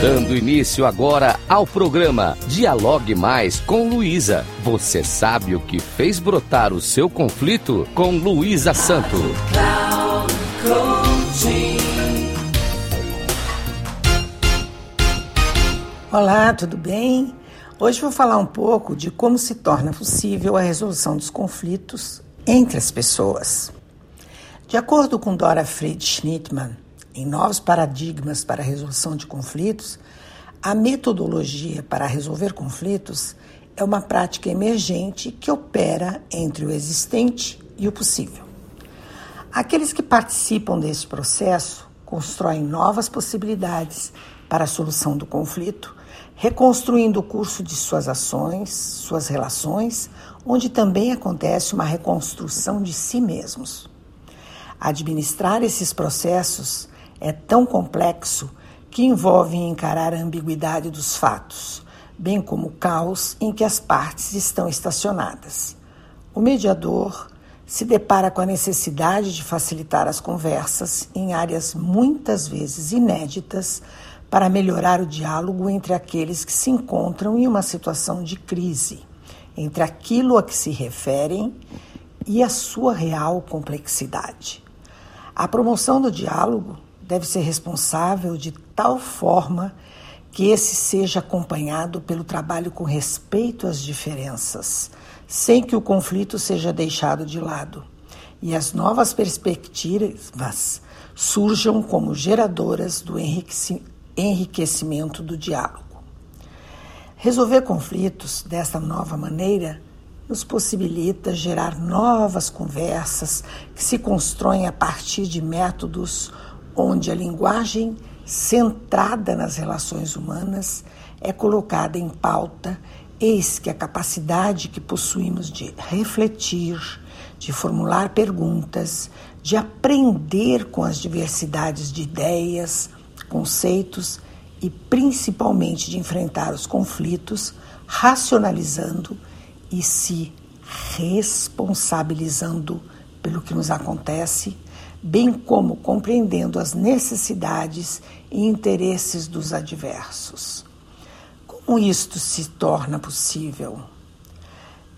Dando início agora ao programa Dialogue Mais com Luísa. Você sabe o que fez brotar o seu conflito com Luísa Santo. Olá, tudo bem? Hoje vou falar um pouco de como se torna possível a resolução dos conflitos entre as pessoas. De acordo com Dora Fried Schnittmann, em novos paradigmas para a resolução de conflitos, a metodologia para resolver conflitos é uma prática emergente que opera entre o existente e o possível. Aqueles que participam desse processo constroem novas possibilidades para a solução do conflito, reconstruindo o curso de suas ações, suas relações, onde também acontece uma reconstrução de si mesmos. Administrar esses processos é tão complexo que envolve encarar a ambiguidade dos fatos, bem como o caos em que as partes estão estacionadas. O mediador se depara com a necessidade de facilitar as conversas em áreas muitas vezes inéditas para melhorar o diálogo entre aqueles que se encontram em uma situação de crise, entre aquilo a que se referem e a sua real complexidade. A promoção do diálogo deve ser responsável de tal forma que esse seja acompanhado pelo trabalho com respeito às diferenças, sem que o conflito seja deixado de lado e as novas perspectivas surjam como geradoras do enriquecimento do diálogo. Resolver conflitos desta nova maneira nos possibilita gerar novas conversas que se constroem a partir de métodos onde a linguagem centrada nas relações humanas é colocada em pauta, eis que a capacidade que possuímos de refletir, de formular perguntas, de aprender com as diversidades de ideias, conceitos e principalmente de enfrentar os conflitos, racionalizando e se responsabilizando pelo que nos acontece bem como compreendendo as necessidades e interesses dos adversos. Como isto se torna possível?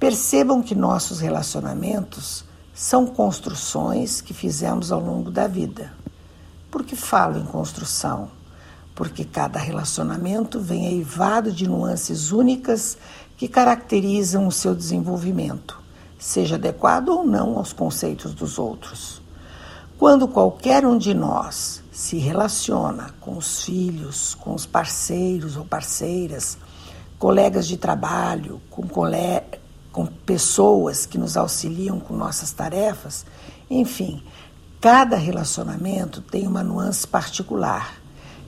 Percebam que nossos relacionamentos são construções que fizemos ao longo da vida. Por que falo em construção? Porque cada relacionamento vem eivado de nuances únicas que caracterizam o seu desenvolvimento, seja adequado ou não aos conceitos dos outros. Quando qualquer um de nós se relaciona com os filhos, com os parceiros ou parceiras, colegas de trabalho, com, cole... com pessoas que nos auxiliam com nossas tarefas, enfim, cada relacionamento tem uma nuance particular,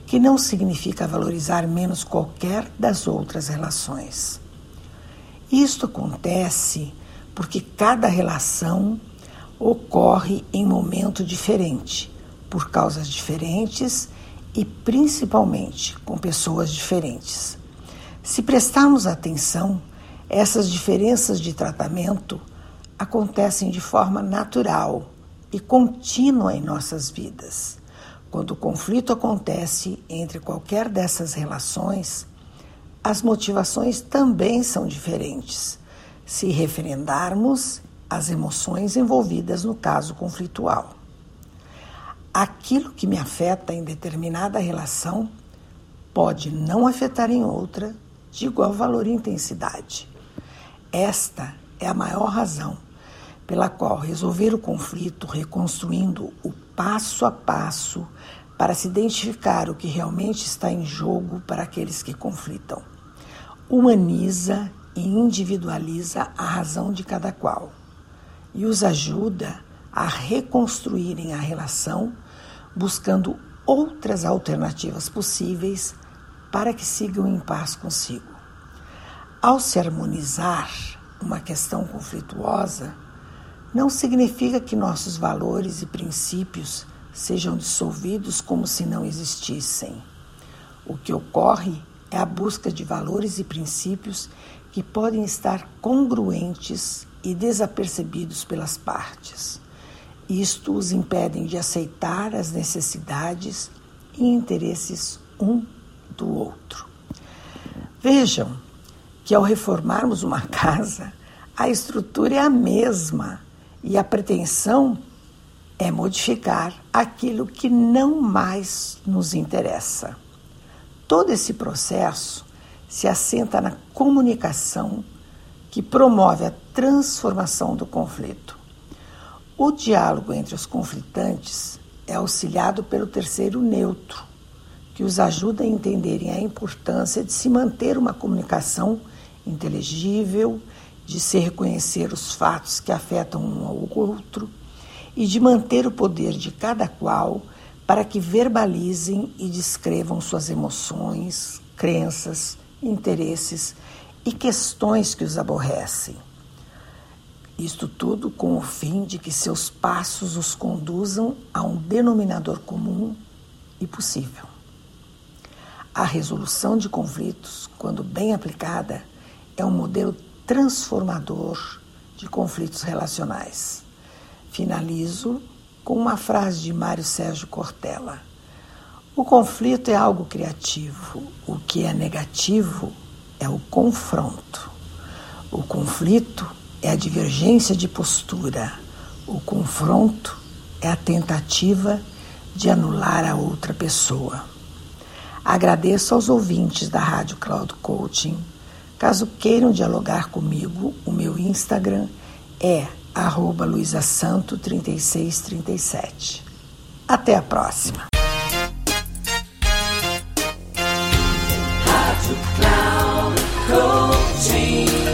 que não significa valorizar menos qualquer das outras relações. Isto acontece porque cada relação ocorre em momento diferente, por causas diferentes e principalmente com pessoas diferentes. Se prestarmos atenção, essas diferenças de tratamento acontecem de forma natural e contínua em nossas vidas. Quando o conflito acontece entre qualquer dessas relações, as motivações também são diferentes. Se referendarmos as emoções envolvidas no caso conflitual. Aquilo que me afeta em determinada relação pode não afetar em outra de igual valor e intensidade. Esta é a maior razão pela qual resolver o conflito reconstruindo o passo a passo para se identificar o que realmente está em jogo para aqueles que conflitam. Humaniza e individualiza a razão de cada qual e os ajuda a reconstruírem a relação, buscando outras alternativas possíveis para que sigam em paz consigo. Ao se harmonizar uma questão conflituosa, não significa que nossos valores e princípios sejam dissolvidos como se não existissem. O que ocorre é a busca de valores e princípios que podem estar congruentes e desapercebidos pelas partes. Isto os impede de aceitar as necessidades e interesses um do outro. Vejam que ao reformarmos uma casa, a estrutura é a mesma e a pretensão é modificar aquilo que não mais nos interessa. Todo esse processo se assenta na comunicação que promove a transformação do conflito. O diálogo entre os conflitantes é auxiliado pelo terceiro neutro, que os ajuda a entenderem a importância de se manter uma comunicação inteligível, de se reconhecer os fatos que afetam um ao outro e de manter o poder de cada qual para que verbalizem e descrevam suas emoções, crenças, interesses e questões que os aborrecem. Isto tudo com o fim de que seus passos os conduzam a um denominador comum e possível. A resolução de conflitos, quando bem aplicada, é um modelo transformador de conflitos relacionais. Finalizo com uma frase de Mário Sérgio Cortella. O conflito é algo criativo, o que é negativo é o confronto. O conflito é a divergência de postura, o confronto é a tentativa de anular a outra pessoa. Agradeço aos ouvintes da Rádio Cloud Coaching. Caso queiram dialogar comigo, o meu Instagram é arroba luisasanto3637. Até a próxima.